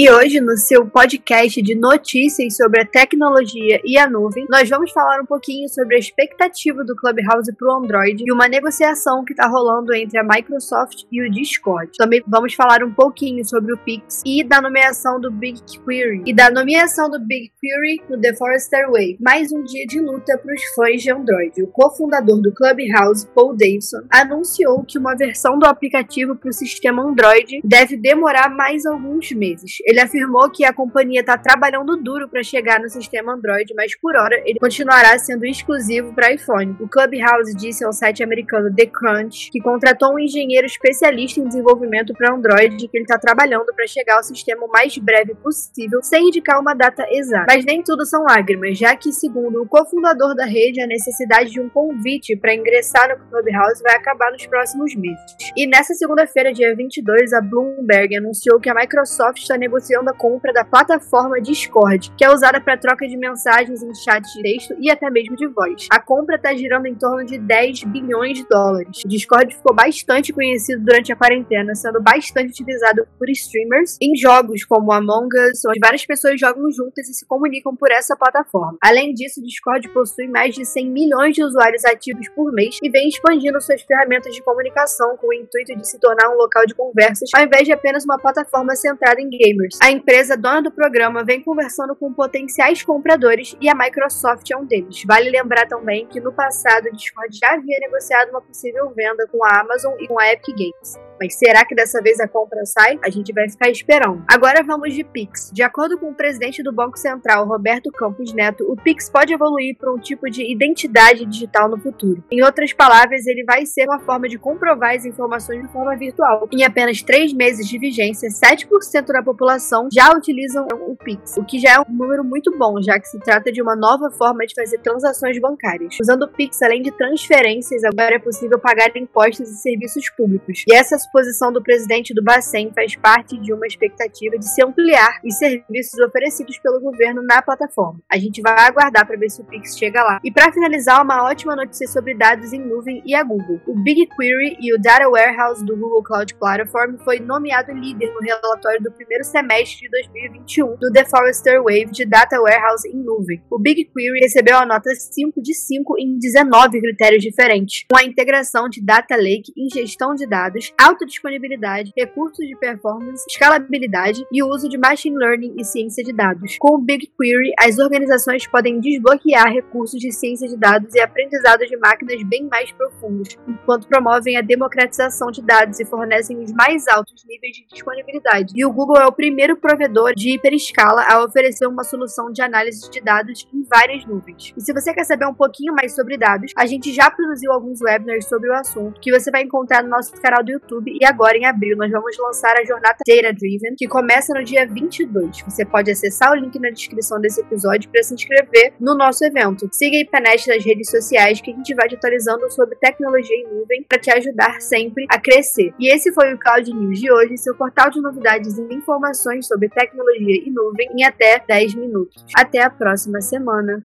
E hoje, no seu podcast de notícias sobre a tecnologia e a nuvem, nós vamos falar um pouquinho sobre a expectativa do Clubhouse para o Android e uma negociação que está rolando entre a Microsoft e o Discord. Também vamos falar um pouquinho sobre o Pix e da nomeação do BigQuery e da nomeação do BigQuery no The Forrester Wave. Mais um dia de luta para os fãs de Android. O cofundador do Clubhouse, Paul Davidson, anunciou que uma versão do aplicativo para o sistema Android deve demorar mais alguns meses. Ele afirmou que a companhia está trabalhando duro para chegar no sistema Android, mas por hora ele continuará sendo exclusivo para iPhone. O Clubhouse disse ao site americano The Crunch que contratou um engenheiro especialista em desenvolvimento para Android que ele está trabalhando para chegar ao sistema o mais breve possível, sem indicar uma data exata. Mas nem tudo são lágrimas, já que, segundo o cofundador da rede, a necessidade de um convite para ingressar no Clubhouse vai acabar nos próximos meses. E nessa segunda-feira, dia 22, a Bloomberg anunciou que a Microsoft está negociando negociando a compra da plataforma Discord, que é usada para troca de mensagens em chat de texto e até mesmo de voz. A compra está girando em torno de 10 bilhões de dólares. O Discord ficou bastante conhecido durante a quarentena, sendo bastante utilizado por streamers em jogos como Among Us, onde várias pessoas jogam juntas e se comunicam por essa plataforma. Além disso, o Discord possui mais de 100 milhões de usuários ativos por mês e vem expandindo suas ferramentas de comunicação com o intuito de se tornar um local de conversas ao invés de apenas uma plataforma centrada em gamers. A empresa dona do programa vem conversando com potenciais compradores e a Microsoft é um deles. Vale lembrar também que no passado o Discord já havia negociado uma possível venda com a Amazon e com a Epic Games. Mas será que dessa vez a compra sai? A gente vai ficar esperando. Agora vamos de Pix. De acordo com o presidente do Banco Central, Roberto Campos Neto, o Pix pode evoluir para um tipo de identidade digital no futuro. Em outras palavras, ele vai ser uma forma de comprovar as informações de forma virtual. Em apenas três meses de vigência, 7% da população já utilizam o Pix, o que já é um número muito bom, já que se trata de uma nova forma de fazer transações bancárias. Usando o Pix, além de transferências, agora é possível pagar impostos e serviços públicos. E essa posição do presidente do Bacen faz parte de uma expectativa de se ampliar os serviços oferecidos pelo governo na plataforma. A gente vai aguardar para ver se o Pix chega lá. E para finalizar, uma ótima notícia sobre dados em nuvem e a Google. O BigQuery e o Data Warehouse do Google Cloud Platform foi nomeado líder no relatório do primeiro semestre de 2021 do The Forrester Wave de Data Warehouse em nuvem. O BigQuery recebeu a nota 5 de 5 em 19 critérios diferentes, com a integração de Data Lake em gestão de dados, autodisponibilidade, recursos de performance, escalabilidade e o uso de machine learning e ciência de dados. Com o BigQuery, as organizações podem desbloquear recursos de ciência de dados e aprendizado de máquinas bem mais profundos, enquanto promovem a democratização de dados e fornecem os mais altos níveis de disponibilidade. E o Google é o primeiro provedor de hiperescala a oferecer uma solução de análise de dados em várias nuvens. E se você quer saber um pouquinho mais sobre dados, a gente já produziu alguns webinars sobre o assunto que você vai encontrar no nosso canal do YouTube e agora em abril nós vamos lançar a jornada Data Driven, que começa no dia 22. Você pode acessar o link na descrição desse episódio para se inscrever no nosso evento. Siga a IPNET nas redes sociais que a gente vai te atualizando sobre tecnologia em nuvem para te ajudar sempre a crescer. E esse foi o Cloud News de hoje, seu portal de novidades e informações sobre tecnologia e nuvem em até 10 minutos. Até a próxima semana.